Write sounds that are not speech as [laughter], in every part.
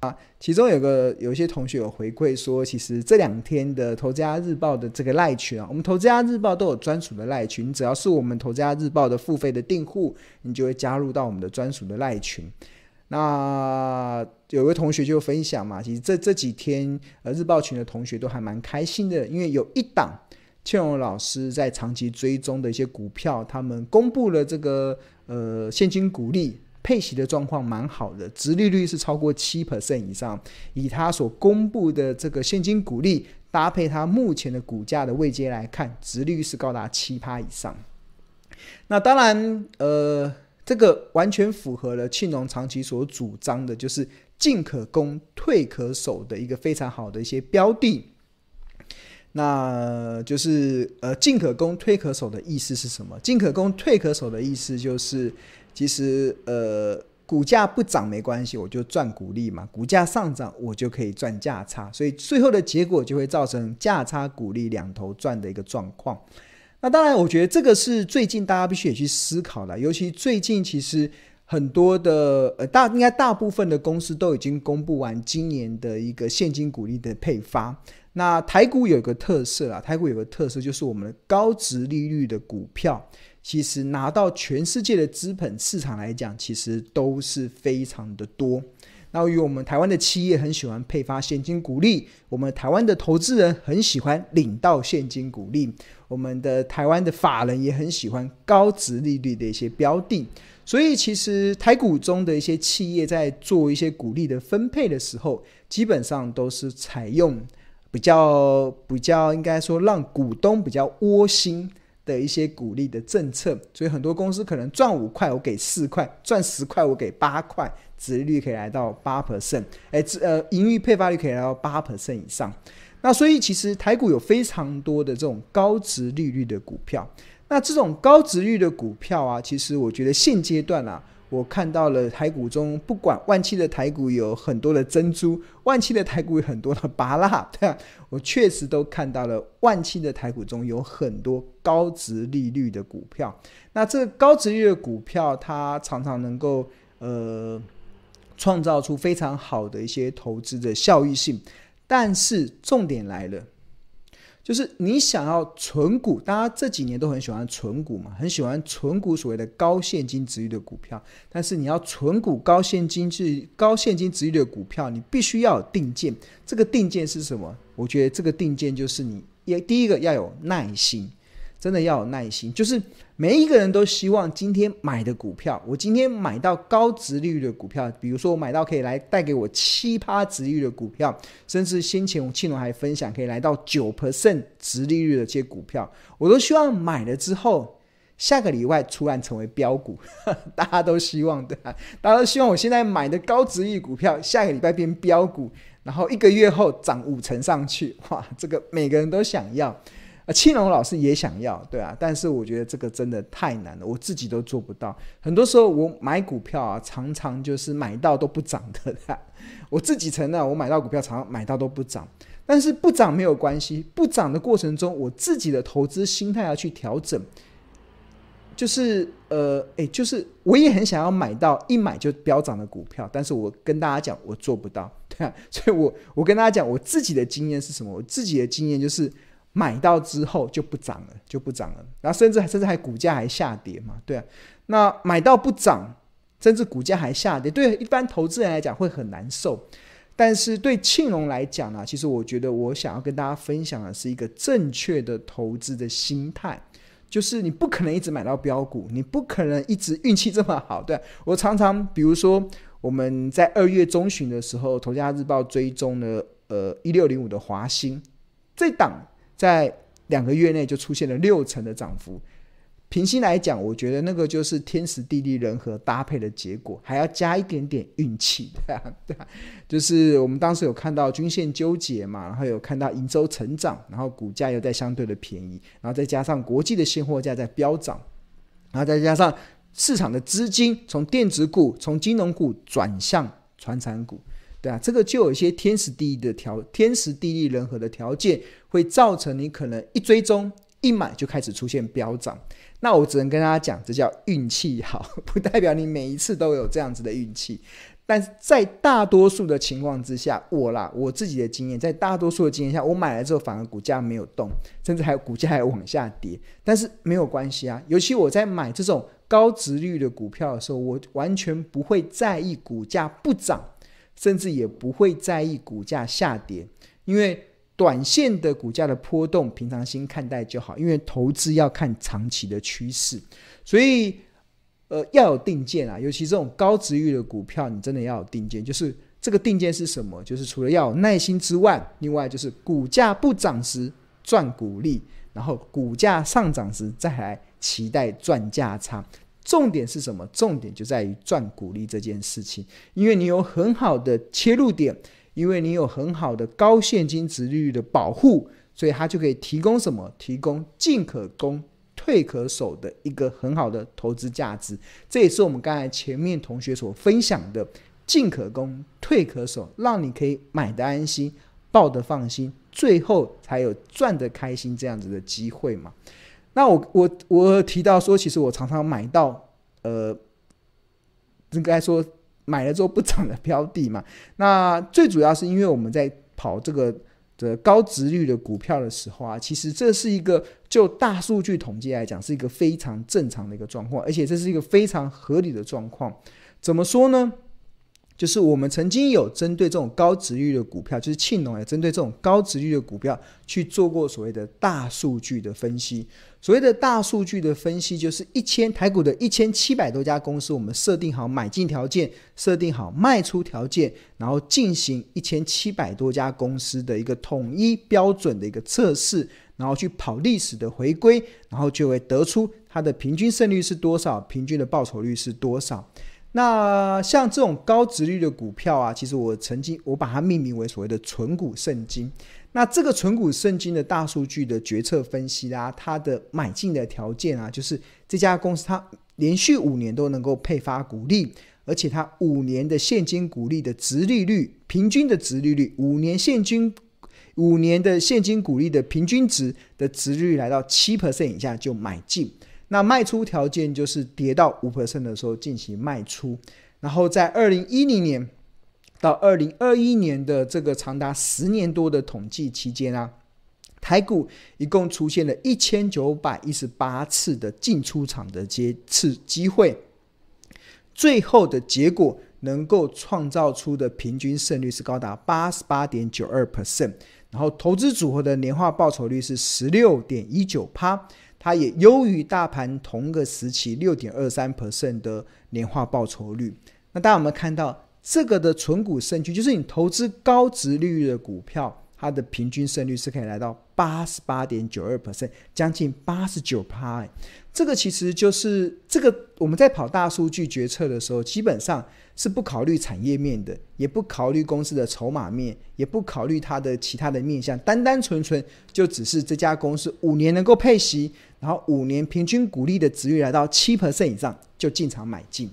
啊，其中有个有一些同学有回馈说，其实这两天的《投资家日报》的这个赖群啊，我们《投资家日报》都有专属的赖群，只要是我们《投资家日报》的付费的订户，你就会加入到我们的专属的赖群。那有个同学就分享嘛，其实这这几天呃日报群的同学都还蛮开心的，因为有一档庆荣老师在长期追踪的一些股票，他们公布了这个呃现金股利。配息的状况蛮好的，殖利率是超过七 percent 以上。以他所公布的这个现金股利，搭配他目前的股价的位阶来看，殖利率是高达七趴以上。那当然，呃，这个完全符合了庆农长期所主张的，就是进可攻，退可守的一个非常好的一些标的。那就是呃，进可攻，退可守的意思是什么？进可攻，退可守的意思就是。其实，呃，股价不涨没关系，我就赚股利嘛。股价上涨，我就可以赚价差，所以最后的结果就会造成价差股利两头赚的一个状况。那当然，我觉得这个是最近大家必须也去思考的，尤其最近其实很多的呃大应该大部分的公司都已经公布完今年的一个现金股利的配发。那台股有个特色啊，台股有个特色就是我们的高值利率的股票。其实拿到全世界的资本市场来讲，其实都是非常的多。那与我们台湾的企业很喜欢配发现金股利，我们台湾的投资人很喜欢领到现金股利，我们的台湾的法人也很喜欢高值利率的一些标的。所以，其实台股中的一些企业在做一些股利的分配的时候，基本上都是采用比较比较应该说让股东比较窝心。的一些鼓励的政策，所以很多公司可能赚五块，我给四块；赚十块，我给八块，殖利率可以来到八 percent，哎，呃，盈余配发率可以来到八 percent 以上。那所以其实台股有非常多的这种高值利率的股票。那这种高值率的股票啊，其实我觉得现阶段啊。我看到了台股中，不管万七的台股有很多的珍珠，万七的台股有很多的芭乐，对啊，我确实都看到了万七的台股中有很多高值利率的股票。那这高值利率的股票，它常常能够呃创造出非常好的一些投资的效益性，但是重点来了。就是你想要存股，大家这几年都很喜欢存股嘛，很喜欢存股所谓的高现金值率的股票。但是你要存股高现金值高现金值率的股票，你必须要有定见。这个定见是什么？我觉得这个定见就是你也第一个要有耐心。真的要有耐心，就是每一个人都希望今天买的股票，我今天买到高殖利率的股票，比如说我买到可以来带给我七趴殖利率的股票，甚至先前我庆龙还分享可以来到九 percent 殖利率的这些股票，我都希望买了之后，下个礼拜突然成为标股，[laughs] 大家都希望对吧？大家都希望我现在买的高殖利率股票，下个礼拜变标股，然后一个月后涨五成上去，哇，这个每个人都想要。啊，青龙老师也想要，对啊，但是我觉得这个真的太难了，我自己都做不到。很多时候我买股票啊，常常就是买到都不涨的啦。我自己承认，我买到股票常常买到都不涨，但是不涨没有关系，不涨的过程中，我自己的投资心态要去调整。就是呃，诶，就是我也很想要买到一买就飙涨的股票，但是我跟大家讲，我做不到，对啊，所以我我跟大家讲，我自己的经验是什么？我自己的经验就是。买到之后就不涨了，就不涨了，然后甚至甚至还股价还下跌嘛，对啊，那买到不涨，甚至股价还下跌，对一般投资人来讲会很难受。但是对庆隆来讲呢，其实我觉得我想要跟大家分享的是一个正确的投资的心态，就是你不可能一直买到标股，你不可能一直运气这么好。对，我常常比如说我们在二月中旬的时候，《投家日报》追踪了呃一六零五的华兴这档。在两个月内就出现了六成的涨幅，平心来讲，我觉得那个就是天时地利人和搭配的结果，还要加一点点运气，对啊，对啊，就是我们当时有看到均线纠结嘛，然后有看到营收成长，然后股价又在相对的便宜，然后再加上国际的现货价在飙涨，然后再加上市场的资金从电子股、从金融股转向传产股。对啊，这个就有一些天时地利的条，天时地利人和的条件，会造成你可能一追踪一买就开始出现飙涨。那我只能跟大家讲，这叫运气好，[laughs] 不代表你每一次都有这样子的运气。但是在大多数的情况之下，我啦，我自己的经验，在大多数的经验下，我买了之后反而股价没有动，甚至还有股价还往下跌。但是没有关系啊，尤其我在买这种高值率的股票的时候，我完全不会在意股价不涨，甚至也不会在意股价下跌，因为短线的股价的波动，平常心看待就好。因为投资要看长期的趋势，所以。呃，要有定见啊，尤其这种高值域的股票，你真的要有定见。就是这个定见是什么？就是除了要有耐心之外，另外就是股价不涨时赚股利，然后股价上涨时再来期待赚价差。重点是什么？重点就在于赚股利这件事情，因为你有很好的切入点，因为你有很好的高现金值利率的保护，所以它就可以提供什么？提供进可攻。退可守的一个很好的投资价值，这也是我们刚才前面同学所分享的“进可攻，退可守”，让你可以买得安心，抱得放心，最后才有赚得开心这样子的机会嘛。那我我我提到说，其实我常常买到呃，应该说买了之后不涨的标的嘛。那最主要是因为我们在跑这个。的高值率的股票的时候啊，其实这是一个就大数据统计来讲，是一个非常正常的一个状况，而且这是一个非常合理的状况。怎么说呢？就是我们曾经有针对这种高值率的股票，就是庆农也针对这种高值率的股票去做过所谓的大数据的分析。所谓的大数据的分析，就是一千台股的一千七百多家公司，我们设定好买进条件，设定好卖出条件，然后进行一千七百多家公司的一个统一标准的一个测试，然后去跑历史的回归，然后就会得出它的平均胜率是多少，平均的报酬率是多少。那像这种高值率的股票啊，其实我曾经我把它命名为所谓的“存股圣经”。那这个“存股圣经”的大数据的决策分析啊，它的买进的条件啊，就是这家公司它连续五年都能够配发股利，而且它五年的现金股利的值利率，平均的值利率，五年现金五年的现金股利的平均值的值率来到七 percent 以下就买进。那卖出条件就是跌到五 percent 的时候进行卖出，然后在二零一零年到二零二一年的这个长达十年多的统计期间啊，台股一共出现了一千九百一十八次的进出场的接次机会，最后的结果能够创造出的平均胜率是高达八十八点九二 percent，然后投资组合的年化报酬率是十六点一九趴。它也优于大盘同个时期六点二三 percent 的年化报酬率。那大家有没有看到这个的存股胜率？就是你投资高值利率的股票，它的平均胜率是可以来到八十八点九二 percent，将近八十九趴。这个其实就是这个我们在跑大数据决策的时候，基本上。是不考虑产业面的，也不考虑公司的筹码面，也不考虑它的其他的面向，单单纯纯就只是这家公司五年能够配息，然后五年平均股利的值率来到七 percent 以上就进场买进，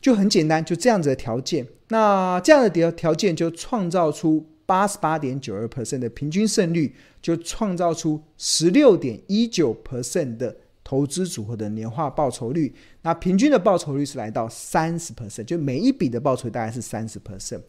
就很简单，就这样子的条件。那这样的条条件就创造出八十八点九二 percent 的平均胜率，就创造出十六点一九 percent 的。投资组合的年化报酬率，那平均的报酬率是来到三十 percent，就每一笔的报酬大概是三十 percent。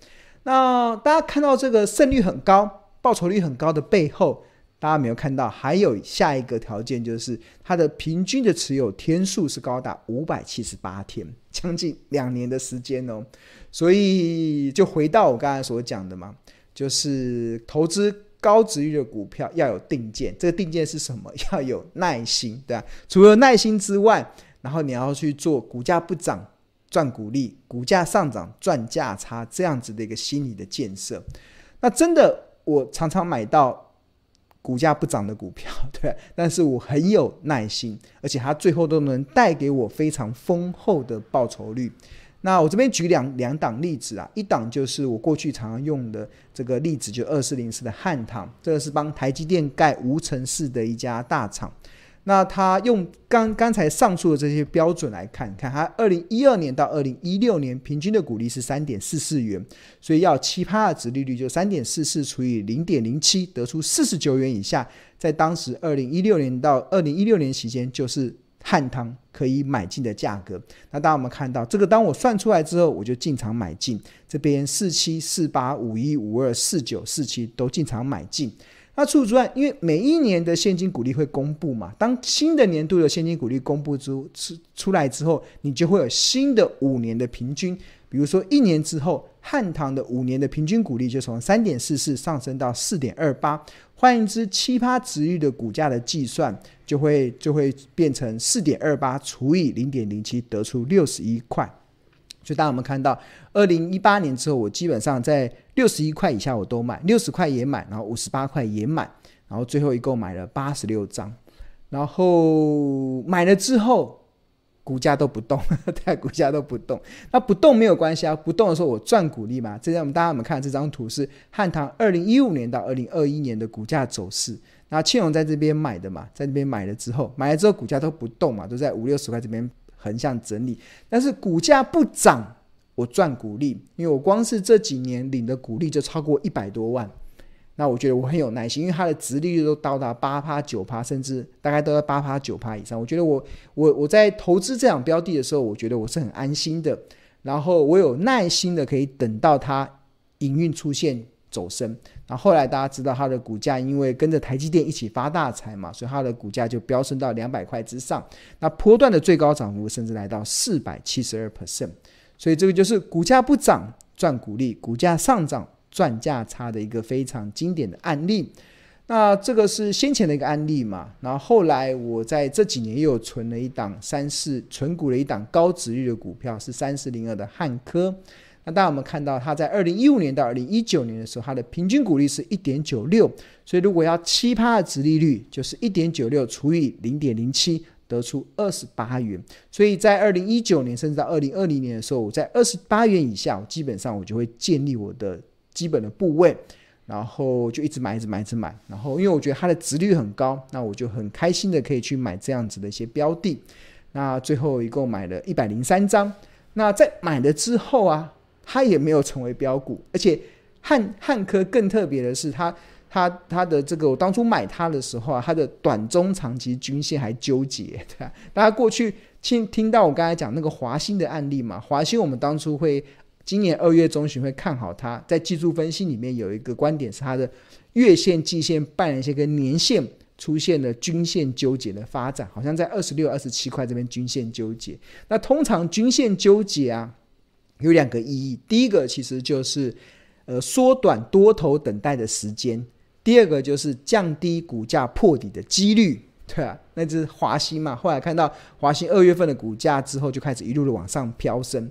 那大家看到这个胜率很高、报酬率很高的背后，大家没有看到还有下一个条件，就是它的平均的持有天数是高达五百七十八天，将近两年的时间哦。所以就回到我刚才所讲的嘛，就是投资。高值率的股票要有定见，这个定见是什么？[laughs] 要有耐心，对吧？除了耐心之外，然后你要去做股价不涨赚股利，股价上涨赚价差这样子的一个心理的建设。那真的，我常常买到股价不涨的股票，[laughs] 对，但是我很有耐心，而且它最后都能带给我非常丰厚的报酬率。那我这边举两两档例子啊，一档就是我过去常常用的这个例子，就二四零四的汉唐，这个是帮台积电盖无尘室的一家大厂。那他用刚刚才上述的这些标准来看，看它二零一二年到二零一六年平均的股利是三点四四元，所以要七趴的值利率就三点四四除以零点零七，得出四十九元以下。在当时二零一六年到二零一六年期间，就是汉汤可以买进的价格。那当我们看到这个，当我算出来之后，我就进场买进这边四七四八五一五二四九四七都进场买进。那除此之外，因为每一年的现金股利会公布嘛，当新的年度的现金股利公布之出出来之后，你就会有新的五年的平均。比如说一年之后，汉唐的五年的平均股利就从三点四四上升到四点二八，换言之，七趴殖利率的股价的计算就会就会变成四点二八除以零点零七，得出六十一块。所以，当我们看到二零一八年之后，我基本上在六十一块以下我都买，六十块也买，然后五十八块也买，然后最后一共买了八十六张。然后买了之后，股价都不动，[laughs] 对，股价都不动。那不动没有关系啊，不动的时候我赚股利嘛。这张我们大家我们看这张图是汉唐二零一五年到二零二一年的股价走势。那庆荣在这边买的嘛，在这边买了之后，买了之后股价都不动嘛，都在五六十块这边。横向整理，但是股价不涨，我赚股利，因为我光是这几年领的股利就超过一百多万，那我觉得我很有耐心，因为它的殖利率都到达八趴九趴，甚至大概都在八趴九趴以上。我觉得我我我在投资这样标的的时候，我觉得我是很安心的，然后我有耐心的可以等到它营运出现走升。然后后来大家知道它的股价，因为跟着台积电一起发大财嘛，所以它的股价就飙升到两百块之上。那波段的最高涨幅甚至来到四百七十二 percent。所以这个就是股价不涨赚股利，股价上涨赚价差的一个非常经典的案例。那这个是先前的一个案例嘛。然后后来我在这几年又存了一档三四存股了一档高值率的股票，是三四零二的汉科。那当然，我们看到它在二零一五年到二零一九年的时候，它的平均股利是一点九六，所以如果要七趴的值利率，就是一点九六除以零点零七，得出二十八元。所以在二零一九年甚至到二零二零年的时候，我在二十八元以下，我基本上我就会建立我的基本的部位，然后就一直买，一直买，一直买。然后因为我觉得它的值率很高，那我就很开心的可以去买这样子的一些标的。那最后一共买了一百零三张。那在买了之后啊。它也没有成为标股，而且汉汉科更特别的是它，它它的这个我当初买它的时候啊，它的短中长期均线还纠结，对吧？大家过去听听到我刚才讲那个华兴的案例嘛，华兴我们当初会今年二月中旬会看好它，在技术分析里面有一个观点是它的月线、季线、半年线跟年线出现了均线纠结的发展，好像在二十六、二十七块这边均线纠结。那通常均线纠结啊。有两个意义，第一个其实就是，呃，缩短多头等待的时间；第二个就是降低股价破底的几率，对啊，那就是华兴嘛。后来看到华兴二月份的股价之后，就开始一路的往上飙升。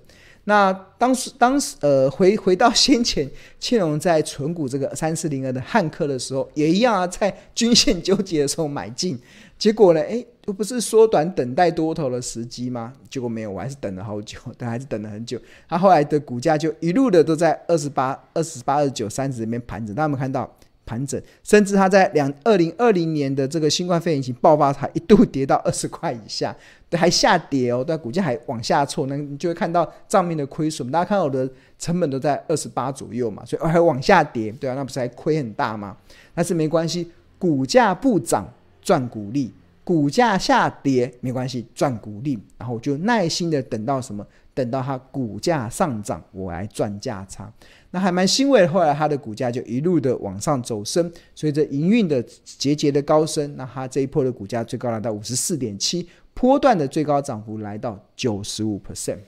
那当时，当时，呃，回回到先前，[laughs] 庆隆在存股这个三四零二的汉克的时候，也一样啊，在均线纠结的时候买进，结果呢，诶，又不是缩短等待多头的时机吗？结果没有，我还是等了好久，但还是等了很久。他后来的股价就一路的都在二十八、二十八、二十九、三十里面盘整，大家有没有看到？盘整，甚至它在两二零二零年的这个新冠肺炎疫情爆发，它一度跌到二十块以下，对，还下跌哦，对，股价还往下挫，那你就会看到账面的亏损。大家看到我的成本都在二十八左右嘛，所以还往下跌，对啊，那不是还亏很大吗？但是没关系，股价不涨赚股利，股价下跌没关系赚股利，然后我就耐心的等到什么？等到它股价上涨，我来赚价差。那还蛮欣慰，后来它的股价就一路的往上走升，随着营运的节节的高升，那它这一波的股价最高来到五十四点七，波段的最高涨幅来到九十五 percent。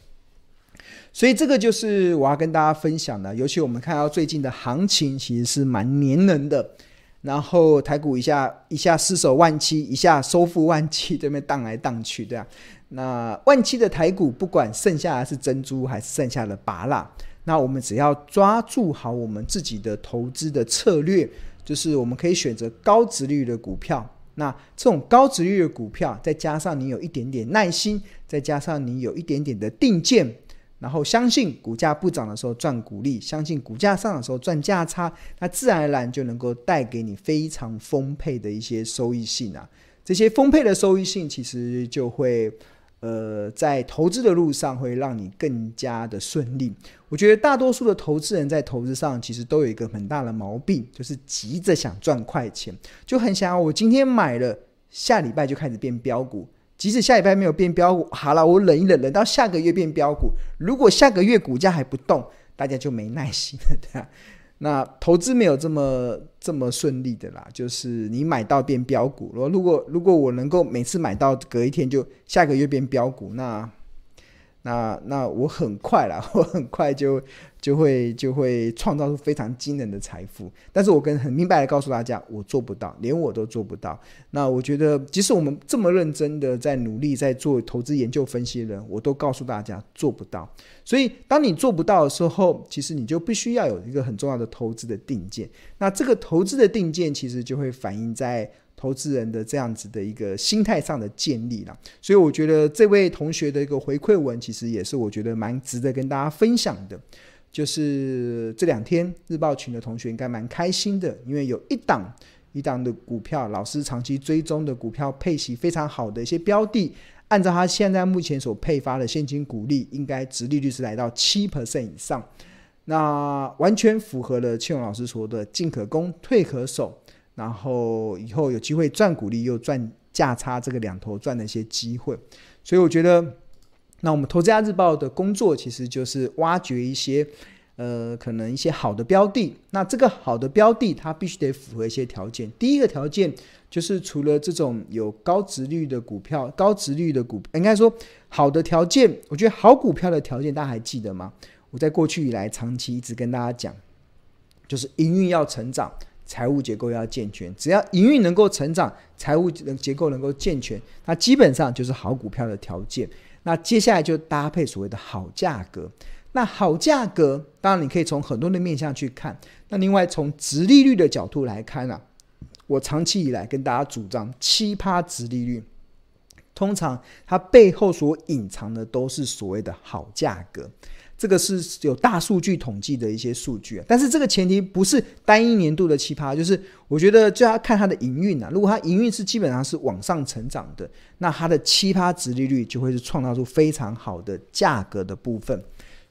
所以这个就是我要跟大家分享的，尤其我们看到最近的行情其实是蛮黏人的，然后台股一下一下失守万七，一下收复万七，这边荡来荡去，对啊。那万七的台股，不管剩下的是珍珠还是剩下的芭乐。那我们只要抓住好我们自己的投资的策略，就是我们可以选择高值率的股票。那这种高值率的股票，再加上你有一点点耐心，再加上你有一点点的定见，然后相信股价不涨的时候赚股利，相信股价上涨的时候赚价差，那自然而然就能够带给你非常丰沛的一些收益性啊。这些丰沛的收益性其实就会。呃，在投资的路上会让你更加的顺利。我觉得大多数的投资人在投资上其实都有一个很大的毛病，就是急着想赚快钱，就很想要我今天买了，下礼拜就开始变标股，即使下礼拜没有变标股，好了，我忍一忍，忍到下个月变标股。如果下个月股价还不动，大家就没耐心了，对吧？那投资没有这么这么顺利的啦，就是你买到变标股。如果如果我能够每次买到隔一天就下个月变标股，那。那那我很快啦，[laughs] 我很快就就会就会创造出非常惊人的财富。但是我跟很明白的告诉大家，我做不到，连我都做不到。那我觉得，即使我们这么认真的在努力在做投资研究分析的人，我都告诉大家做不到。所以，当你做不到的时候，其实你就必须要有一个很重要的投资的定见。那这个投资的定见，其实就会反映在。投资人的这样子的一个心态上的建立了，所以我觉得这位同学的一个回馈文，其实也是我觉得蛮值得跟大家分享的。就是这两天日报群的同学应该蛮开心的，因为有一档一档的股票，老师长期追踪的股票配息非常好的一些标的，按照他现在目前所配发的现金股利，应该殖利率是来到七 percent 以上，那完全符合了庆荣老师说的“进可攻，退可守”。然后以后有机会赚股利又赚价差，这个两头赚的一些机会，所以我觉得，那我们投资家日报的工作其实就是挖掘一些，呃，可能一些好的标的。那这个好的标的，它必须得符合一些条件。第一个条件就是除了这种有高值率的股票，高值率的股，应该说好的条件，我觉得好股票的条件大家还记得吗？我在过去以来长期一直跟大家讲，就是营运要成长。财务结构要健全，只要营运能够成长，财务结构能够健全，那基本上就是好股票的条件。那接下来就搭配所谓的好价格。那好价格，当然你可以从很多的面向去看。那另外从殖利率的角度来看啊，我长期以来跟大家主张七趴殖利率，通常它背后所隐藏的都是所谓的好价格。这个是有大数据统计的一些数据啊，但是这个前提不是单一年度的奇葩，就是我觉得就要看它的营运啊。如果它营运是基本上是往上成长的，那它的奇葩值利率就会是创造出非常好的价格的部分，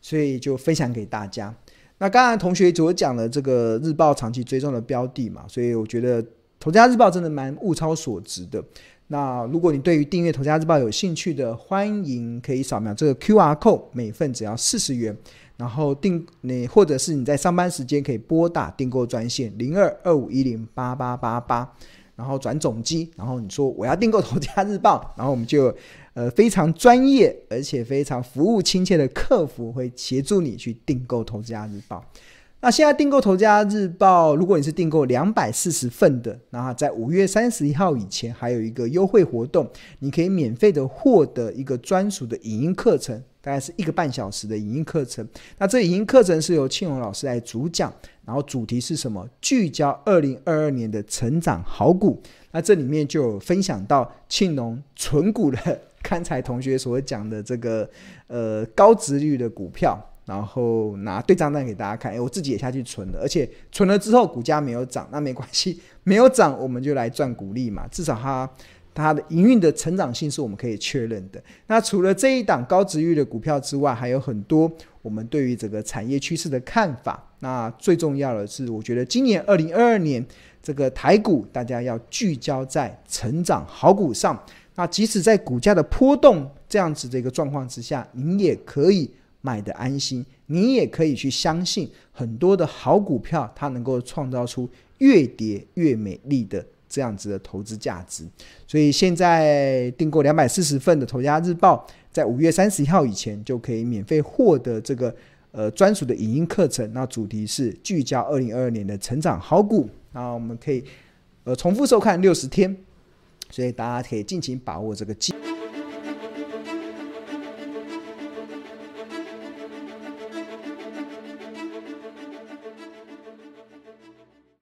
所以就分享给大家。那刚才同学所讲的这个日报长期追踪的标的嘛，所以我觉得投资家日报真的蛮物超所值的。那如果你对于订阅《投资家日报》有兴趣的，欢迎可以扫描这个 QR code，每份只要四十元。然后订你或者是你在上班时间可以拨打订购专线零二二五一零八八八八，然后转总机，然后你说我要订购《投资家日报》，然后我们就呃非常专业而且非常服务亲切的客服会协助你去订购《投资家日报》。那现在订购《投资家日报》，如果你是订购两百四十份的，那在五月三十一号以前还有一个优惠活动，你可以免费的获得一个专属的影音课程，大概是一个半小时的影音课程。那这影音课程是由庆荣老师来主讲，然后主题是什么？聚焦二零二二年的成长好股。那这里面就有分享到庆荣存股的 [laughs] 刚才同学所讲的这个呃高值率的股票。然后拿对账单给大家看，诶，我自己也下去存了，而且存了之后股价没有涨，那没关系，[laughs] 没有涨我们就来赚股利嘛，至少它它的营运的成长性是我们可以确认的。那除了这一档高值率的股票之外，还有很多我们对于这个产业趋势的看法。那最重要的是，我觉得今年二零二二年这个台股大家要聚焦在成长好股上。那即使在股价的波动这样子的一个状况之下，您也可以。买的安心，你也可以去相信很多的好股票，它能够创造出越跌越美丽的这样子的投资价值。所以现在订购两百四十份的《投家日报》，在五月三十一号以前就可以免费获得这个呃专属的影音课程。那主题是聚焦二零二二年的成长好股，那我们可以呃重复收看六十天，所以大家可以尽情把握这个机。